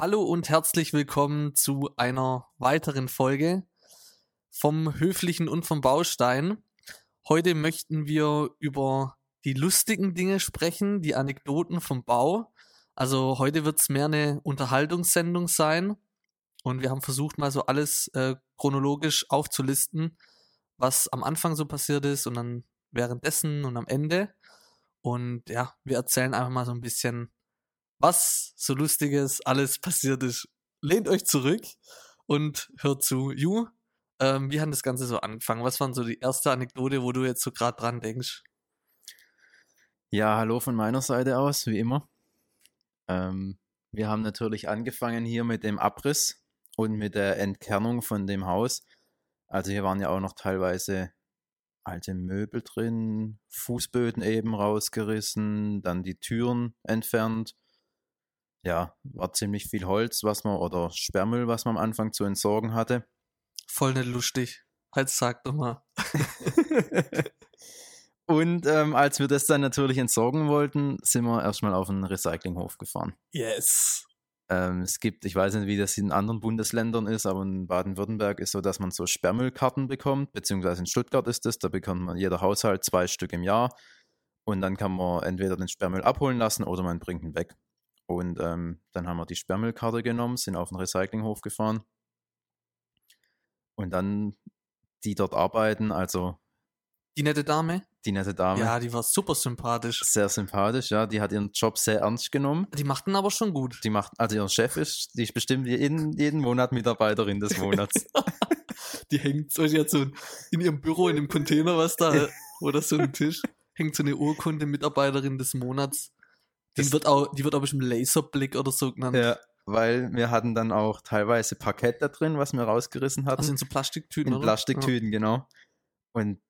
Hallo und herzlich willkommen zu einer weiteren Folge vom Höflichen und vom Baustein. Heute möchten wir über die lustigen Dinge sprechen, die Anekdoten vom Bau. Also heute wird es mehr eine Unterhaltungssendung sein und wir haben versucht mal so alles äh, chronologisch aufzulisten, was am Anfang so passiert ist und dann währenddessen und am Ende. Und ja, wir erzählen einfach mal so ein bisschen, was so lustiges alles passiert ist. Lehnt euch zurück und hört zu. Ju, ähm, wie hat das Ganze so angefangen? Was waren so die erste Anekdote, wo du jetzt so gerade dran denkst? Ja, hallo von meiner Seite aus, wie immer. Ähm, wir haben natürlich angefangen hier mit dem Abriss und mit der Entkernung von dem Haus. Also hier waren ja auch noch teilweise alte Möbel drin, Fußböden eben rausgerissen, dann die Türen entfernt. Ja, war ziemlich viel Holz, was man, oder Sperrmüll, was man am Anfang zu entsorgen hatte. Voll nicht lustig. Halt sag doch mal. Und ähm, als wir das dann natürlich entsorgen wollten, sind wir erstmal auf einen Recyclinghof gefahren. Yes. Ähm, es gibt, ich weiß nicht, wie das in anderen Bundesländern ist, aber in Baden-Württemberg ist so, dass man so Sperrmüllkarten bekommt, beziehungsweise in Stuttgart ist es, da bekommt man jeder Haushalt zwei Stück im Jahr und dann kann man entweder den Sperrmüll abholen lassen oder man bringt ihn weg. Und ähm, dann haben wir die Sperrmüllkarte genommen, sind auf den Recyclinghof gefahren und dann die dort arbeiten, also Die nette Dame? die nette Dame, Ja, die war super sympathisch. sehr sympathisch, ja, die hat ihren Job sehr ernst genommen. Die machten aber schon gut. Die macht, also ihr Chef ist, die ist bestimmt jeden, jeden Monat Mitarbeiterin des Monats. Die hängt so jetzt so in ihrem Büro, in dem Container, was da, das so ein Tisch, hängt so eine Urkunde Mitarbeiterin des Monats. Die wird auch, die wird auch bestimmt Laserblick oder so genannt. ja, weil wir hatten dann auch teilweise Parkett da drin, was wir rausgerissen hatten. Also in so Plastiktüten, in oder? Plastiktüten, genau. Und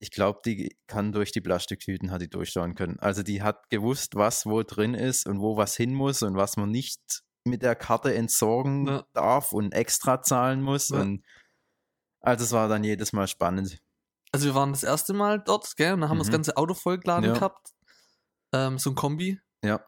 ich glaube, die kann durch die Plastiktüten hat die durchschauen können. Also die hat gewusst, was wo drin ist und wo was hin muss und was man nicht mit der Karte entsorgen Ja. darf und extra zahlen muss. Ja. Und also es war dann jedes Mal spannend. Also wir waren das erste Mal dort, gell? Und dann haben wir das Mhm. ganze Auto vollgeladen Ja. gehabt. Ähm, so ein Kombi. Ja.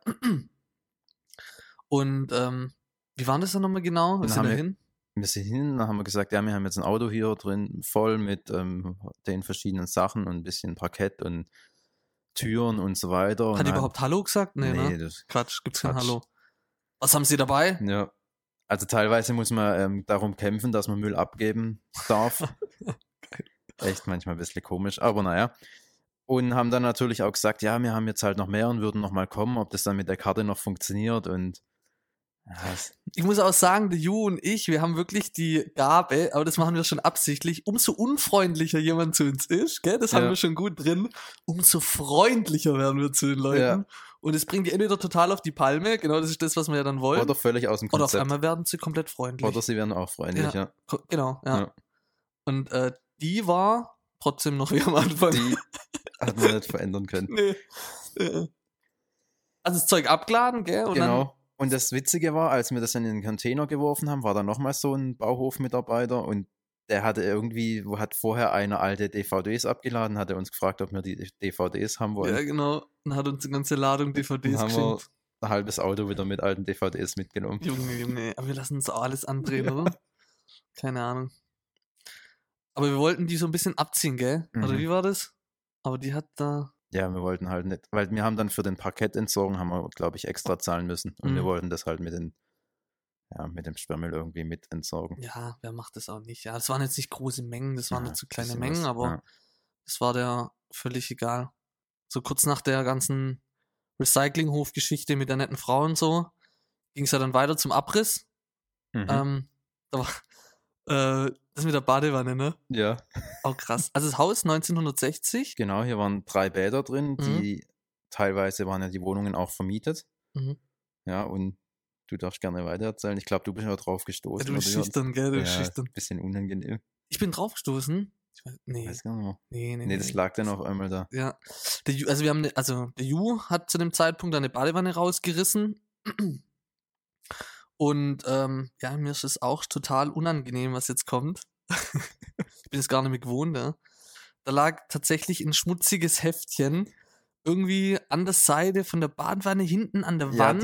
Und ähm, wie war das dann nochmal genau? Wir Dann sind haben da wir- hin. Wir sind hin, dann haben wir gesagt, ja, wir haben jetzt ein Auto hier drin, voll mit ähm, den verschiedenen Sachen und ein bisschen Parkett und Türen und so weiter. Und Hat die dann- überhaupt Hallo gesagt? Nee, nee, ne? das, Quatsch, gibt's kein Quatsch. Hallo. Was haben sie dabei? ja. Also teilweise muss man ähm, darum kämpfen, dass man Müll abgeben darf. Echt manchmal ein bisschen komisch, aber naja. Und haben dann natürlich auch gesagt, ja, wir haben jetzt halt noch mehr und würden noch mal kommen, ob das dann mit der Karte noch funktioniert und ja, Ich muss auch sagen, der Ju und ich, wir haben wirklich die Gabe, aber das machen wir schon absichtlich, umso unfreundlicher jemand zu uns ist, gell, das haben Ja. wir schon gut drin, umso freundlicher werden wir zu den Leuten. Ja. Und es bringt die entweder total auf die Palme, genau das ist das, was wir ja dann wollen, oder völlig aus dem oder auf Konzept. einmal werden sie komplett freundlich. Oder sie werden auch freundlich, ja. Ko- Genau, ja. Ja. Und äh, die war trotzdem noch wie am Anfang. Die hat man nicht verändern können. nee. Ja. Also das Zeug abgeladen, gell? Und genau. Und das Witzige war, als wir das in den Container geworfen haben, war da nochmal so ein Bauhofmitarbeiter und der hatte irgendwie, wo hat vorher eine alte DVDs abgeladen, hatte uns gefragt, ob wir die DVDs haben wollen. ja, genau. Und hat uns eine ganze Ladung DVDs haben wir geschenkt. ein halbes Auto wieder mit alten DVDs mitgenommen. Junge, Junge, aber wir lassen uns auch alles andrehen, oder? Keine Ahnung. Aber wir wollten die so ein bisschen abziehen, gell? Oder Mhm. wie war das? Aber die hat da. Ja, wir wollten halt nicht, weil wir haben dann für den Parkettentsorgen, haben wir, glaube ich, extra zahlen müssen. Und wir Mhm. wollten das halt mit den, ja, mit dem Sperrmüll irgendwie mit entsorgen. Ja, wer macht das auch nicht? Ja, das waren jetzt nicht große Mengen, das waren Ja, nicht so kleine Mengen, was, aber ja. das war der völlig egal. So kurz nach der ganzen Recyclinghof-Geschichte mit der netten Frau und so, ging es ja dann weiter zum Abriss. Mhm. Ähm, da war, äh, das mit der Badewanne, ne? ja. Auch krass. Also das Haus 1960. Genau, hier waren drei Bäder drin, Mhm. die teilweise waren ja die Wohnungen auch vermietet. Mhm. Ja, und du darfst gerne weitererzählen. Ich glaube, du bist ja drauf Ja, gestoßen. du bist schüchtern, gell? Du bist ja, schüchtern. bisschen unangenehm. Ich bin draufgestoßen. Ich weiß, nee, Weiß gar nicht mehr. nee, nee, Nee, das lag dann auf einmal da. Ja, der Ju, also wir haben, ne, also der Ju hat zu dem Zeitpunkt eine Badewanne rausgerissen. Und ähm, ja, mir ist es auch total unangenehm, was jetzt kommt. ich bin es gar nicht mehr gewohnt, ja. Da lag tatsächlich ein schmutziges Heftchen irgendwie an der Seite von der Badewanne hinten an der Ja, Wand.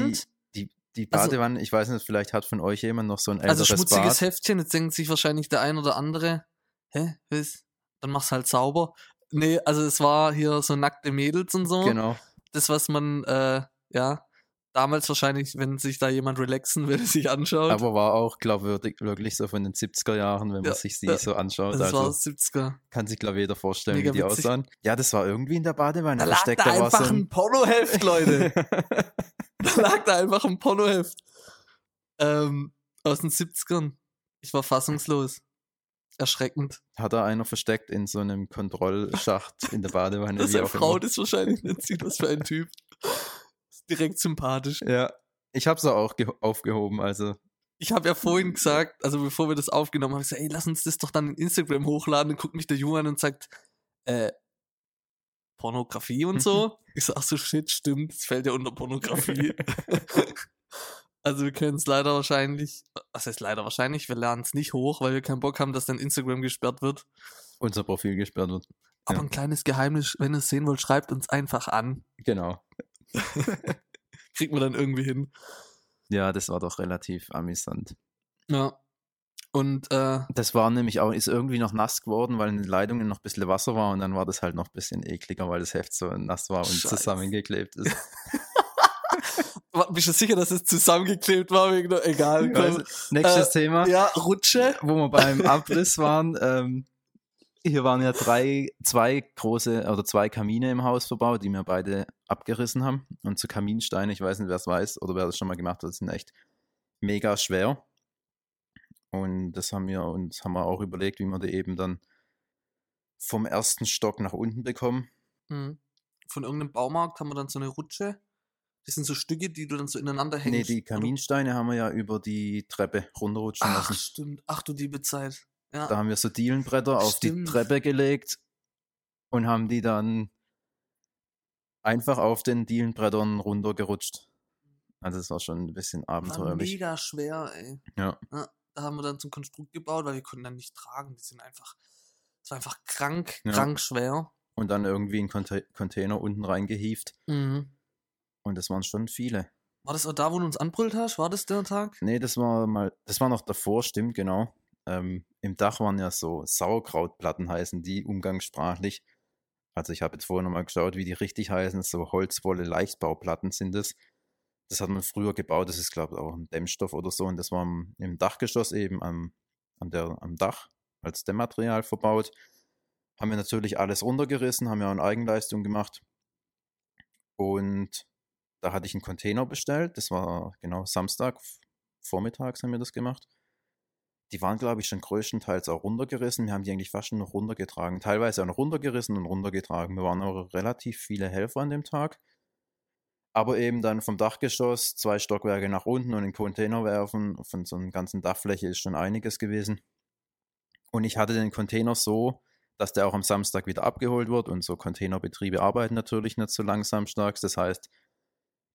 die, die Die Also- Badewanne, ich weiß nicht, vielleicht hat von euch jemand noch so ein Also älteres schmutziges Bad. Heftchen, jetzt denkt sich wahrscheinlich der ein oder andere, hä, was? Dann mach's halt sauber. Nee, also es war hier so nackte Mädels und so. Genau. Das, was man, äh, ja, damals wahrscheinlich, wenn sich da jemand relaxen will, sich anschaut. Aber war auch, glaube ich, wirklich so von den 70er Jahren, wenn man Ja, sich sie ja. so anschaut. das war Also aus 70er. kann sich, glaube ich, jeder vorstellen, Mega wie die witzig. aussahen. Ja, das war irgendwie in der Badewanne Da lag da war einfach so ein Pornoheft, Leute. da lag da einfach ein Pornoheft. Ähm, aus den 70ern. Ich war fassungslos. Erschreckend. Hat da einer versteckt in so einem Kontrollschacht in der Badewanne, Dass wie eine Frau immer. das wahrscheinlich nicht sieht, was für ein Typ. Direkt sympathisch. Ja, ich habe sie auch ge- aufgehoben, also Ich habe ja vorhin gesagt, also bevor wir das aufgenommen haben, ich gesagt, ey, lass uns das doch dann in Instagram hochladen. Dann guckt mich der Junge an und sagt, äh, Pornografie und so. ich sag, ach so, shit, stimmt, das fällt ja unter Pornografie. also wir können es leider wahrscheinlich, was heißt leider wahrscheinlich, wir lernen es nicht hoch, weil wir keinen Bock haben, dass dann Instagram gesperrt wird. unser Profil gesperrt wird. Aber Ja. ein kleines Geheimnis, wenn ihr es sehen wollt, schreibt uns einfach an. Genau. Kriegt man dann irgendwie hin. Ja, das war doch relativ amüsant. Ja. Und äh, Das war nämlich auch, ist irgendwie noch nass geworden, weil in den Leitungen noch ein bisschen Wasser war und dann war das halt noch ein bisschen ekliger, weil das Heft so nass war und Scheiße. zusammengeklebt ist. bist du sicher, dass es zusammengeklebt war? Wegen egal, komm. nächstes Thema, Ja, Rutsche. wo wir beim Abriss waren. Ähm, hier waren ja drei, zwei große oder zwei Kamine im Haus verbaut, die wir beide abgerissen haben. Und so Kaminsteine, ich weiß nicht, wer es weiß oder wer das schon mal gemacht hat, sind echt mega schwer. Und das haben wir uns haben wir auch überlegt, wie wir die eben dann vom ersten Stock nach unten bekommen. Hm. Von irgendeinem Baumarkt haben wir dann so eine Rutsche. Das sind so Stücke, die du dann so ineinander hängst. Nee, die? Kaminsteine haben wir ja über die Treppe runterrutschen Ach, lassen. stimmt. Ach du liebe Zeit. Ja. Da haben wir so Dielenbretter auf die Stimmt. Treppe gelegt und haben die dann einfach auf den Dielenbrettern runtergerutscht. Also es war schon ein bisschen war abenteuerlich. mega schwer, ey. Ja. Da haben wir dann zum Konstrukt gebaut, weil wir konnten dann nicht tragen. Die sind einfach, es war einfach krank, Ja. krank schwer. Und dann irgendwie in Conte Container unten reingehieft. Mhm. Und das waren schon viele. War das auch da, wo du uns anbrüllt hast? War das der Tag? Nee, das war mal, das war noch davor, stimmt, genau. Ähm, Im Dach waren ja so Sauerkrautplatten heißen die umgangssprachlich. Also ich habe jetzt vorher nochmal geschaut, wie die richtig heißen. So Holzwolle Leichtbauplatten sind es. Das hat man früher gebaut. Das ist, glaube ich, auch ein Dämmstoff oder so. Und das war im, im Dachgeschoss eben am, an der, am Dach als Dämmmaterial verbaut. Haben wir natürlich alles runtergerissen, haben ja auch eine Eigenleistung gemacht. Und da hatte ich einen Container bestellt. Das war genau Samstag, vormittags haben wir das gemacht. Die waren, glaube ich, schon größtenteils auch runtergerissen. Wir haben die eigentlich fast schon noch runtergetragen. Teilweise auch noch runtergerissen und runtergetragen. Wir waren auch relativ viele Helfer an dem Tag. Aber eben dann vom Dachgeschoss zwei Stockwerke nach unten und in Container werfen. Von so einer ganzen Dachfläche ist schon einiges gewesen. Und ich hatte den Container so, dass der auch am Samstag wieder abgeholt wird. Und so Containerbetriebe arbeiten natürlich nicht so lang samstags. Das heißt,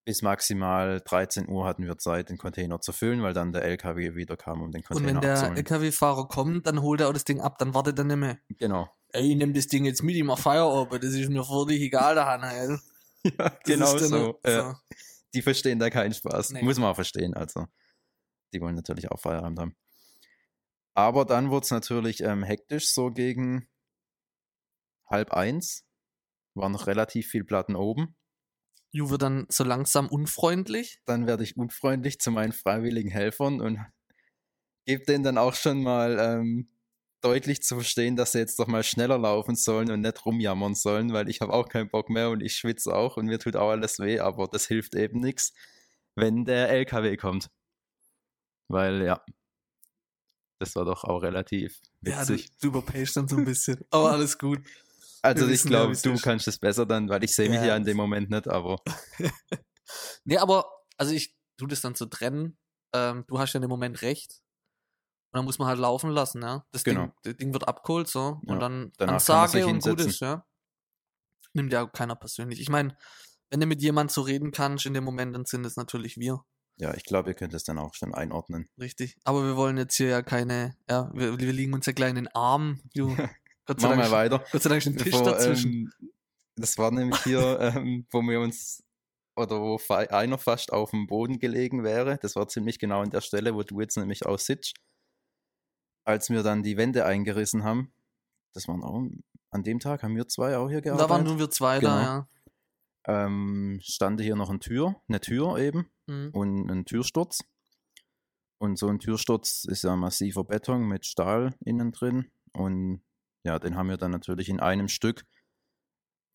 bis maximal 13 Uhr hatten wir Zeit, den Container zu füllen, weil dann der LKW wieder kam, um den Und Container wenn der. LKW-Fahrer kommt, dann holt er auch das Ding ab, dann wartet er nicht mehr. Genau. Ey, ich nehm das Ding jetzt mit, ich mach Feierabend, das ist mir völlig egal, der Hanna. Ja, genau so. Ja. Die verstehen da keinen Spaß. Nee. Muss man auch verstehen. Also, die wollen natürlich auch Feierabend haben. Aber dann wurde es natürlich ähm, hektisch, so gegen halb eins. War noch relativ viel Platten oben. Wird dann so langsam unfreundlich. Dann werde ich unfreundlich zu meinen freiwilligen Helfern und gebe denen dann auch schon mal ähm, deutlich zu verstehen, dass sie jetzt doch mal schneller laufen sollen und nicht rumjammern sollen, weil ich habe auch keinen Bock mehr und ich schwitze auch und mir tut auch alles weh, aber das hilft eben nichts, wenn der LKW kommt. Weil ja, das war doch auch relativ Ja, du, witzig. du überpayst dann so ein bisschen. Aber alles gut. Also ich ja, glaube, du ist. kannst es besser dann, weil ich sehe mich Ja, ja in dem Moment nicht, aber Nee, aber, also ich tu das dann so trennen. Ähm, du hast ja in dem Moment recht. Und dann muss man halt laufen lassen, ja. Das, Genau. Ding, das Ding wird abgeholt, so. Ja, Und dann Ansage und gut ist, ja. Nimmt ja keiner persönlich. Ich meine, wenn du mit jemand so reden kannst in dem Moment, dann sind es natürlich wir. ja, ich glaube, ihr könnt es dann auch schon einordnen. Richtig. Aber wir wollen jetzt hier ja keine, ja, wir, wir liegen uns ja gleich in den Arm. Ju. Gott sei Machen Dank, wir weiter. Gott sei Dank ist ein Tisch Bevor, dazwischen. ähm, das war nämlich hier, ähm, wo wir uns oder wo einer fast auf dem Boden gelegen wäre. Das war ziemlich genau an der Stelle, wo du jetzt nämlich auch sitzt. Als wir dann die Wände eingerissen haben, das waren auch, an dem Tag haben wir zwei auch hier gearbeitet. Da waren nur wir zwei Genau. da, ja. ähm, stand hier noch eine Tür, eine Tür eben Mhm. und ein Türsturz. Und so ein Türsturz ist ja massiver Beton mit Stahl innen drin. Und ja, den haben wir dann natürlich in einem Stück,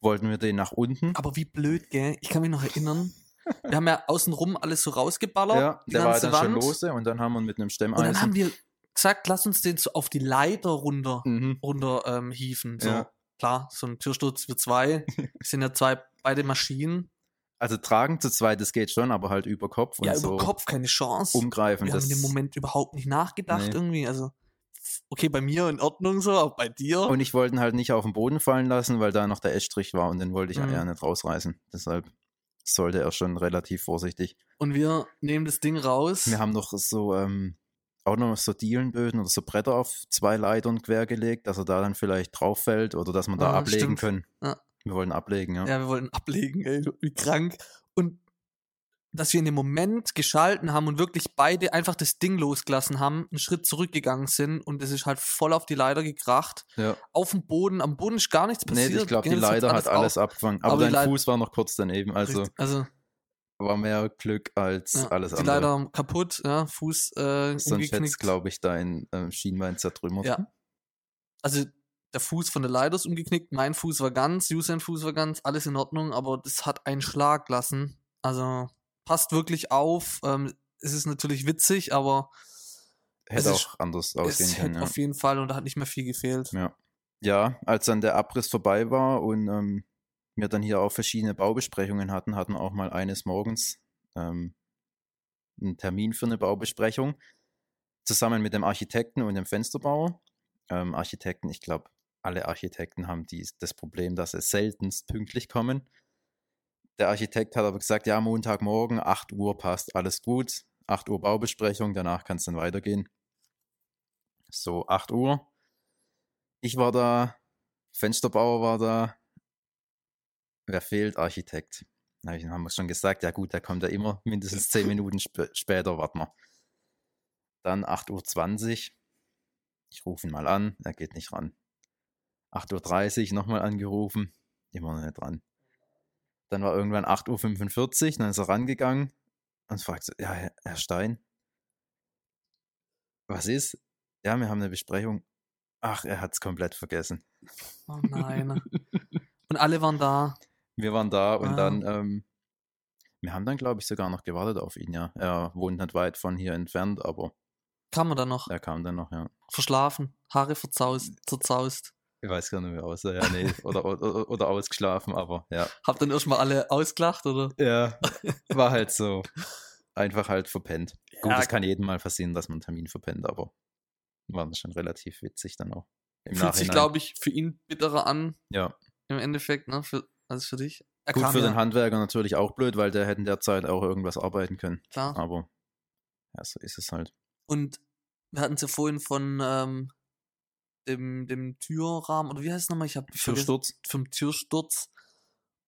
wollten wir den nach unten. Aber wie blöd, gell? Ich kann mich noch erinnern. Wir haben ja außenrum alles so rausgeballert. ja, die der war dann schon Wand. lose und dann haben wir mit einem Und Stemmeisen. dann haben wir gesagt, lass uns den so auf die Leiter runter, mhm. runter ähm, hieven. So, Ja. klar, so ein Türsturz für zwei. Es sind ja zwei, beide Maschinen. Also tragen zu zweit, das geht schon, aber halt über Kopf und ja, so über Kopf keine Chance. umgreifen. wir haben in dem Moment überhaupt nicht nachgedacht Nee. irgendwie. Also, okay, bei mir in Ordnung so, aber bei dir. und ich wollte ihn halt nicht auf den Boden fallen lassen, weil da noch der Estrich war und den wollte ich Mhm. ja nicht rausreißen. Deshalb sollte er schon relativ vorsichtig. Und wir nehmen das Ding raus. Wir haben noch so, ähm, auch noch so Dielenböden oder so Bretter auf zwei Leitern quergelegt, dass er da dann vielleicht drauf fällt oder dass wir da Ah, ablegen stimmt. können. Ja. Wir wollen ablegen, ja. Ja, wir wollten ablegen, ey, wie krank. Und dass wir in dem Moment geschalten haben und wirklich beide einfach das Ding losgelassen haben, einen Schritt zurückgegangen sind und es ist halt voll auf die Leiter gekracht. ja. Auf dem Boden, am Boden ist gar nichts Nee, passiert. ich glaube, die Leiter hat alles auf- abgefangen. Aber, Aber die dein Fuß war noch kurz daneben, also Richtig, also war mehr Glück als ja, alles die andere. Leiter kaputt, ja, Fuß äh, Sonst hätte glaube ich, dein äh, Schienbein zertrümmert. Ja. Also der Fuß von der Leiter ist umgeknickt, mein Fuß war ganz, Usain Fuß war ganz, alles in Ordnung, aber das hat einen Schlag lassen. Also passt wirklich auf. Ähm, es ist natürlich witzig, aber Hätte Es ist- auch anders ausgehen es können. Ja. auf jeden Fall und da hat nicht mehr viel gefehlt. Ja. ja, als dann der Abriss vorbei war und ähm, wir dann hier auch verschiedene Baubesprechungen hatten, hatten auch mal eines Morgens ähm, einen Termin für eine Baubesprechung zusammen mit dem Architekten und dem Fensterbauer. Ähm, Architekten, ich glaube, alle Architekten haben dies, das Problem, dass sie seltenst pünktlich kommen. Der Architekt hat aber gesagt, ja, Montagmorgen, 8 Uhr passt, alles gut. 8 Uhr Baubesprechung, danach kann es dann weitergehen. So, 8 Uhr. Ich war da, Fensterbauer war da. Wer fehlt? Architekt. Da haben wir schon gesagt, ja gut, der kommt ja immer mindestens 10 Minuten sp später, warten wir. Dann 8.20 Uhr. Ich rufe ihn mal an, er geht nicht ran. 8.30 Uhr nochmal angerufen, immer noch nicht dran. Dann war irgendwann 8.45 Uhr, dann ist er rangegangen und fragt so, ja, Herr- Stein, was ist? Ja, wir haben eine Besprechung. Ach, er hat es komplett vergessen. Oh nein. und alle waren da. Wir waren da und Ah. dann, ähm, wir haben dann, glaube ich, sogar noch gewartet auf ihn, ja. Er wohnt nicht weit von hier entfernt, aber Kam er dann noch? er kam dann noch, ja. Verschlafen, Haare verzaust, zerzaust. Ich weiß gar nicht, er aussah, ja, nee. Oder, oder, oder ausgeschlafen, aber ja. Habt dann erstmal alle ausgelacht, oder? Ja, war halt so. Einfach halt verpennt. Gut, Ja, es kann jedem mal passieren, dass man einen Termin verpennt, aber war das schon relativ witzig dann auch. Im Fühlt sich, Nachhinein. glaube ich, für ihn bitterer an, Ja, im Endeffekt, ne? Für, als für dich. Er gut für ja, den Handwerker natürlich auch blöd, weil der hätte in der Zeit auch irgendwas arbeiten können. klar. Aber ja, so ist es halt. Und wir hatten es ja vorhin von ähm, dem, dem Türrahmen, oder wie heißt es nochmal? Ich habe Türsturz. vom Türsturz.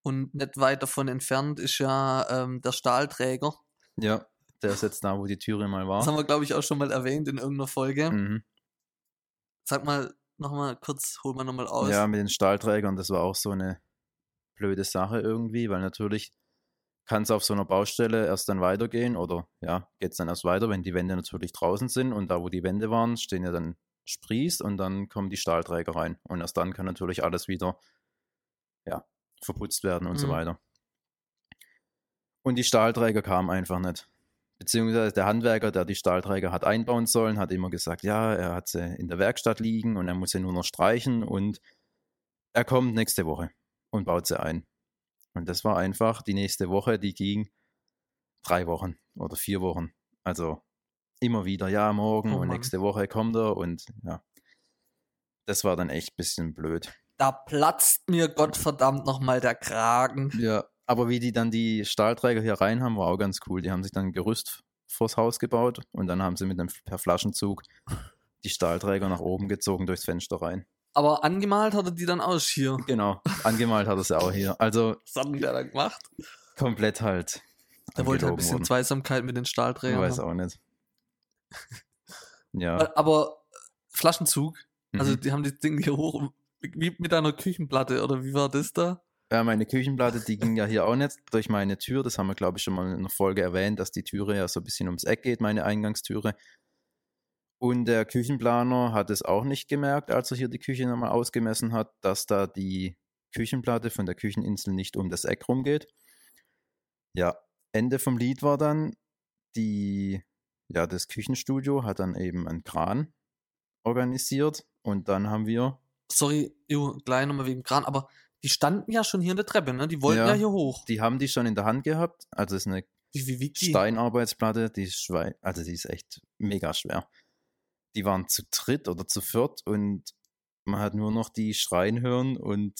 Und nicht weit davon entfernt ist ja ähm, der Stahlträger. Ja, der ist jetzt da, wo die Türe mal war. Das haben wir, glaube ich, auch schon mal erwähnt in irgendeiner Folge. Mhm. Sag mal nochmal kurz, hol mal nochmal aus. Ja, mit den Stahlträgern, das war auch so eine blöde Sache irgendwie, weil natürlich kann es auf so einer Baustelle erst dann weitergehen oder ja, geht es dann erst weiter, wenn die Wände natürlich draußen sind und da, wo die Wände waren, stehen ja dann Spries und dann kommen die Stahlträger rein und erst dann kann natürlich alles wieder ja, verputzt werden und so Mhm. weiter. Und die Stahlträger kamen einfach nicht. Beziehungsweise der Handwerker, der die Stahlträger hat einbauen sollen, hat immer gesagt, ja, er hat sie in der Werkstatt liegen und er muss sie nur noch streichen und er kommt nächste Woche und baut sie ein. Und das war einfach die nächste Woche, die ging drei Wochen oder vier Wochen. Also immer wieder, ja, morgen Oh und nächste Woche kommt er und ja. Das war dann echt ein bisschen blöd. Da platzt mir Gottverdammt nochmal der Kragen. Ja, aber wie die dann die Stahlträger hier rein haben, war auch ganz cool. Die haben sich dann ein Gerüst vors Haus gebaut und dann haben sie mit einem per Flaschenzug die Stahlträger nach oben gezogen durchs Fenster rein. Aber angemalt hat er die dann aus hier. Genau, angemalt hat er sie auch hier. Also Was hat denn der da gemacht? komplett halt. Der wollte ein angelogen bisschen worden. Zweisamkeit mit den Ich Stahlträgern. weiß haben. auch nicht. Ja. Äh, Aber Flaschenzug, also mhm. die haben das Ding hier hoch, wie mit einer Küchenplatte, oder wie war das da? Ja, meine Küchenplatte, die ging ja hier auch nicht durch meine Tür. Das haben wir, glaube ich, schon mal in einer Folge erwähnt, dass die Türe ja so ein bisschen ums Eck geht, meine Eingangstüre. Und der Küchenplaner hat es auch nicht gemerkt, als er hier die Küche nochmal ausgemessen hat, dass da die Küchenplatte von der Kücheninsel nicht um das Eck rumgeht. Ja, Ende vom Lied war dann, die, ja, das Küchenstudio hat dann eben einen Kran organisiert und dann haben wir Sorry, jo, gleich nochmal wegen Kran, aber die standen ja schon hier in der Treppe, ne? Die wollten ja, Ja. hier hoch. die haben die schon in der Hand gehabt. Also es ist eine Wie, wie? Steinarbeitsplatte, die ist schwei also die ist echt mega schwer. Die waren zu dritt oder zu viert und man hat nur noch die schreien hören und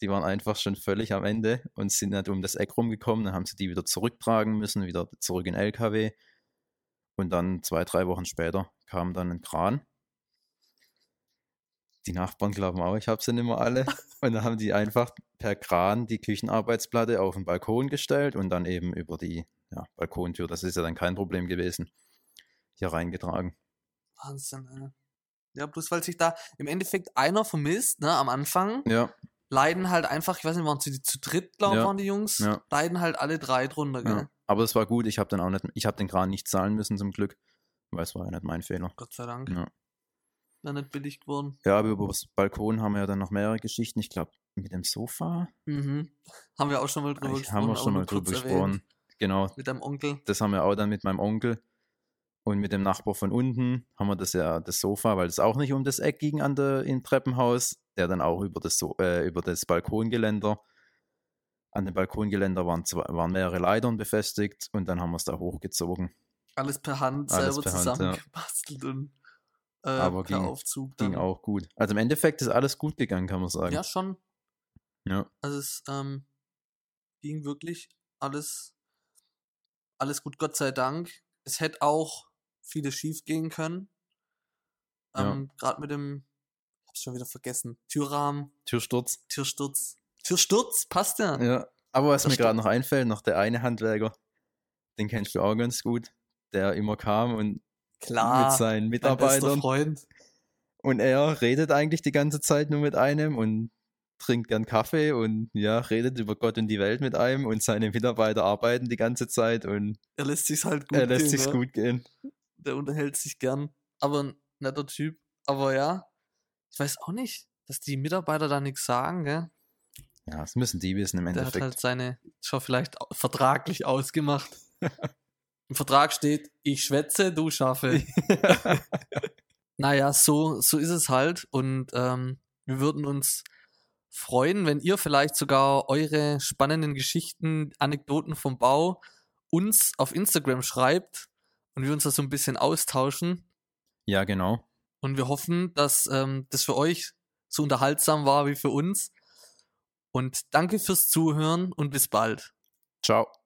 die waren einfach schon völlig am Ende und sind nicht um das Eck rumgekommen. Dann haben sie die wieder zurücktragen müssen, wieder zurück in LKW. Und dann zwei, drei Wochen später kam dann ein Kran. Die Nachbarn glauben auch, ich habe sie nicht mehr alle. Und dann haben die einfach per Kran die Küchenarbeitsplatte auf den Balkon gestellt und dann eben über die ja, Balkontür, das ist ja dann kein Problem gewesen, hier reingetragen. Wahnsinn, ey. Ja, bloß weil sich da im Endeffekt einer vermisst, ne, am Anfang, Ja, leiden halt einfach, ich weiß nicht, waren sie zu dritt, glaube ich, Ja, waren die Jungs, ja. leiden halt alle drei drunter, gell? Aber es war gut, ich habe dann auch nicht, ich habe den Kran nicht zahlen müssen zum Glück, weil es war ja nicht mein Fehler. Gott sei Dank. Ja. Wäre nicht billig geworden. Ja, aber über das Balkon haben wir ja dann noch mehrere Geschichten. Ich glaube, mit dem Sofa Mhm. Haben wir auch schon mal drüber ich, gesprochen. haben wir schon mal drüber gesprochen. Genau, Mit deinem Onkel. das haben wir auch dann mit meinem Onkel und mit dem Nachbar von unten haben wir das ja das Sofa, weil das auch nicht um das Eck ging an der im Treppenhaus, der dann auch über das so äh, über das Balkongeländer an dem Balkongeländer waren zwei, waren mehrere Leitern befestigt und dann haben wir es da hochgezogen. Alles per Hand Alles selber per Hand, ja. zusammengebastelt und äh, Aber ging- Aufzug. Ging dann. auch gut. Also im Endeffekt ist alles gut gegangen, kann man sagen. Ja, schon. Ja. Also es ähm, ging wirklich alles, alles gut, Gott sei Dank. Es hätte auch vieles schief gehen können. Ja. Ähm, Gerade mit dem, ich hab's schon wieder vergessen, Türrahmen, Türsturz. Türsturz. Türsturz, passt ja. Ja. Aber was Das mir gerade noch einfällt, noch der eine Handwerker, den kennst du auch ganz gut, der immer kam und Klar, mit seinen Mitarbeitern Freund. und er redet eigentlich die ganze Zeit nur mit einem und trinkt gern Kaffee und ja, redet über Gott und die Welt mit einem und seine Mitarbeiter arbeiten die ganze Zeit und Er lässt sich's halt gut er lässt gehen, sich's ne? gut gehen. Der unterhält sich gern. Aber ein netter Typ. Aber ja, ich weiß auch nicht, dass die Mitarbeiter da nichts sagen, gell? Ja, das müssen die wissen im Der hat Endeffekt. halt seine, schon vielleicht vertraglich ausgemacht. Im Vertrag steht, ich schwätze, du schaffe. naja, so, so ist es halt. Und ähm, wir würden uns freuen, wenn ihr vielleicht sogar eure spannenden Geschichten, Anekdoten vom Bau uns auf Instagram schreibt und wir uns da so ein bisschen austauschen. ja, genau. Und wir hoffen, dass ähm, das für euch so unterhaltsam war wie für uns. Und danke fürs Zuhören und bis bald. Ciao.